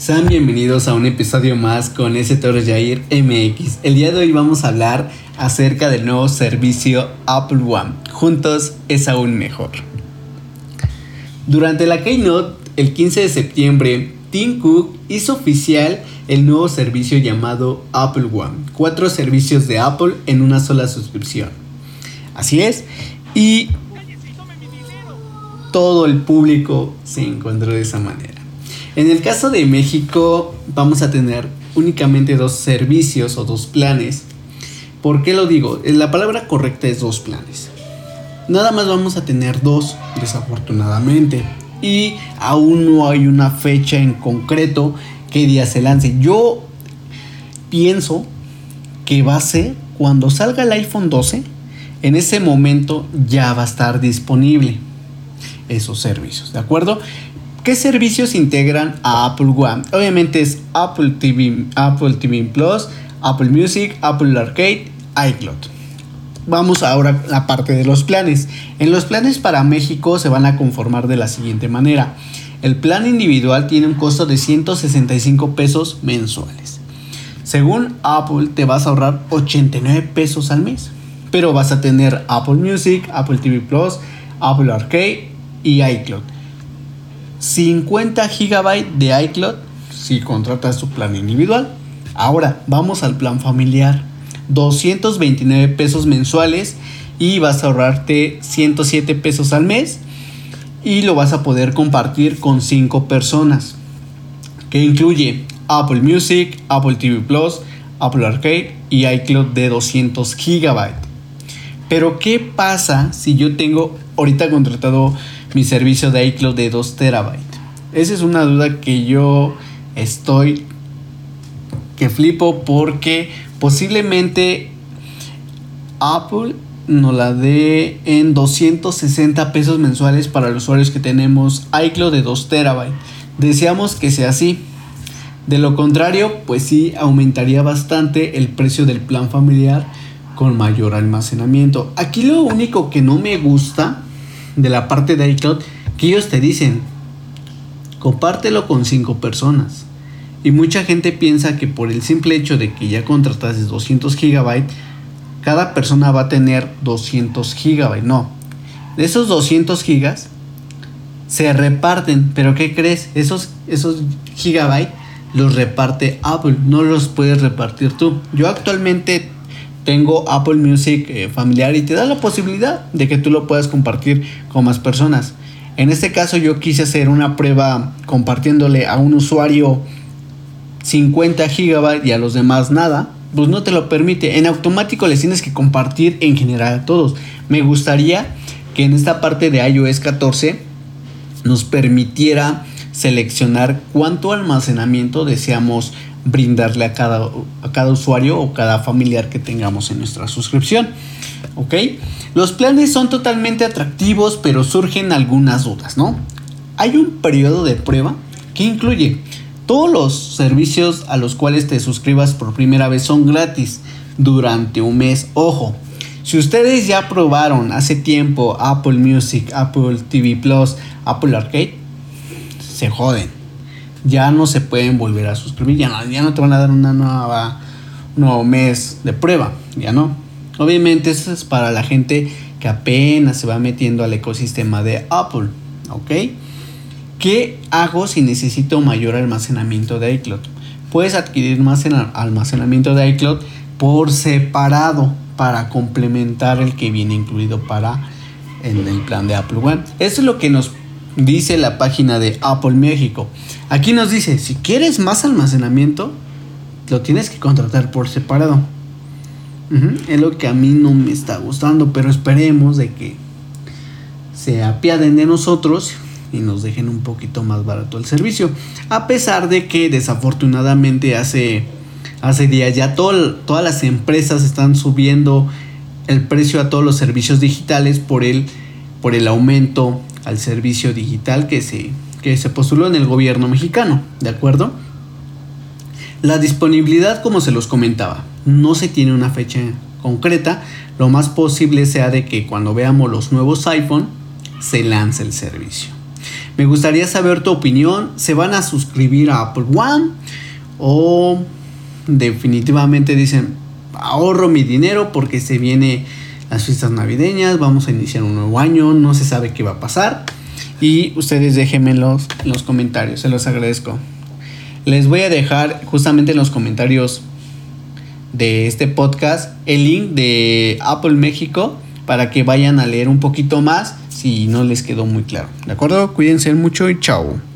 Sean bienvenidos a un episodio más con ese Torres Jair MX. El día de hoy vamos a hablar acerca del nuevo servicio Apple One. Juntos es aún mejor. Durante la Keynote, el 15 de septiembre, Tim Cook hizo oficial el nuevo servicio llamado Apple One. Cuatro servicios de Apple en una sola suscripción. Así es. Y todo el público se encontró de esa manera. En el caso de México vamos a tener únicamente dos servicios o dos planes. ¿Por qué lo digo? La palabra correcta es dos planes. Nada más vamos a tener dos, desafortunadamente. Y aún no hay una fecha en concreto que día se lance. Yo pienso que va a ser cuando salga el iPhone 12. En ese momento ya va a estar disponible esos servicios, ¿de acuerdo? ¿Qué servicios integran a Apple One? Obviamente es Apple TV, Apple TV Plus, Apple Music, Apple Arcade, iCloud. Vamos ahora a la parte de los planes. En los planes para México se van a conformar de la siguiente manera. El plan individual tiene un costo de 165 pesos mensuales. Según Apple te vas a ahorrar 89 pesos al mes. Pero vas a tener Apple Music, Apple TV Plus, Apple Arcade y iCloud. 50 GB de iCloud si contratas tu plan individual. Ahora vamos al plan familiar. 229 pesos mensuales y vas a ahorrarte 107 pesos al mes y lo vas a poder compartir con 5 personas que incluye Apple Music, Apple TV Plus, Apple Arcade y iCloud de 200 GB. Pero ¿qué pasa si yo tengo ahorita contratado mi servicio de iCloud de 2 terabytes. Esa es una duda que yo estoy que flipo porque posiblemente Apple nos la dé en 260 pesos mensuales para los usuarios que tenemos iCloud de 2 terabytes. Deseamos que sea así. De lo contrario, pues sí aumentaría bastante el precio del plan familiar con mayor almacenamiento. Aquí lo único que no me gusta de la parte de iCloud que ellos te dicen, compártelo con cinco personas. Y mucha gente piensa que por el simple hecho de que ya contratas 200 GB, cada persona va a tener 200 GB. No, de esos 200 GB se reparten, pero ¿qué crees? Esos, esos GB los reparte Apple, no los puedes repartir tú. Yo actualmente tengo Apple Music eh, familiar y te da la posibilidad de que tú lo puedas compartir con más personas. En este caso yo quise hacer una prueba compartiéndole a un usuario 50 GB y a los demás nada, pues no te lo permite. En automático les tienes que compartir en general a todos. Me gustaría que en esta parte de iOS 14 nos permitiera seleccionar cuánto almacenamiento deseamos brindarle a cada, a cada usuario o cada familiar que tengamos en nuestra suscripción. ¿Ok? Los planes son totalmente atractivos, pero surgen algunas dudas, ¿no? Hay un periodo de prueba que incluye todos los servicios a los cuales te suscribas por primera vez son gratis durante un mes. Ojo, si ustedes ya probaron hace tiempo Apple Music, Apple TV Plus, Apple Arcade, se joden ya no se pueden volver a suscribir, ya no, ya no te van a dar una nueva, un nuevo mes de prueba, ya no. Obviamente eso es para la gente que apenas se va metiendo al ecosistema de Apple, ¿ok? ¿Qué hago si necesito mayor almacenamiento de iCloud? Puedes adquirir más almacenamiento de iCloud por separado para complementar el que viene incluido para en el plan de Apple One. Eso es lo que nos dice la página de Apple México. Aquí nos dice, si quieres más almacenamiento, lo tienes que contratar por separado. Es lo que a mí no me está gustando, pero esperemos de que se apiaden de nosotros y nos dejen un poquito más barato el servicio. A pesar de que desafortunadamente hace, hace días ya todas las empresas están subiendo el precio a todos los servicios digitales por el, por el aumento al servicio digital que se, que se postuló en el gobierno mexicano, ¿de acuerdo? La disponibilidad, como se los comentaba, no se tiene una fecha concreta, lo más posible sea de que cuando veamos los nuevos iPhone se lance el servicio. Me gustaría saber tu opinión. ¿Se van a suscribir a Apple One? ¿O definitivamente dicen, ahorro mi dinero porque se viene las fiestas navideñas, vamos a iniciar un nuevo año, no se sabe qué va a pasar? Y ustedes déjenmelos en los comentarios, se los agradezco. Les voy a dejar justamente en los comentarios de este podcast el link de Apple México para que vayan a leer un poquito más si no les quedó muy claro. ¿De acuerdo? Cuídense mucho y chao.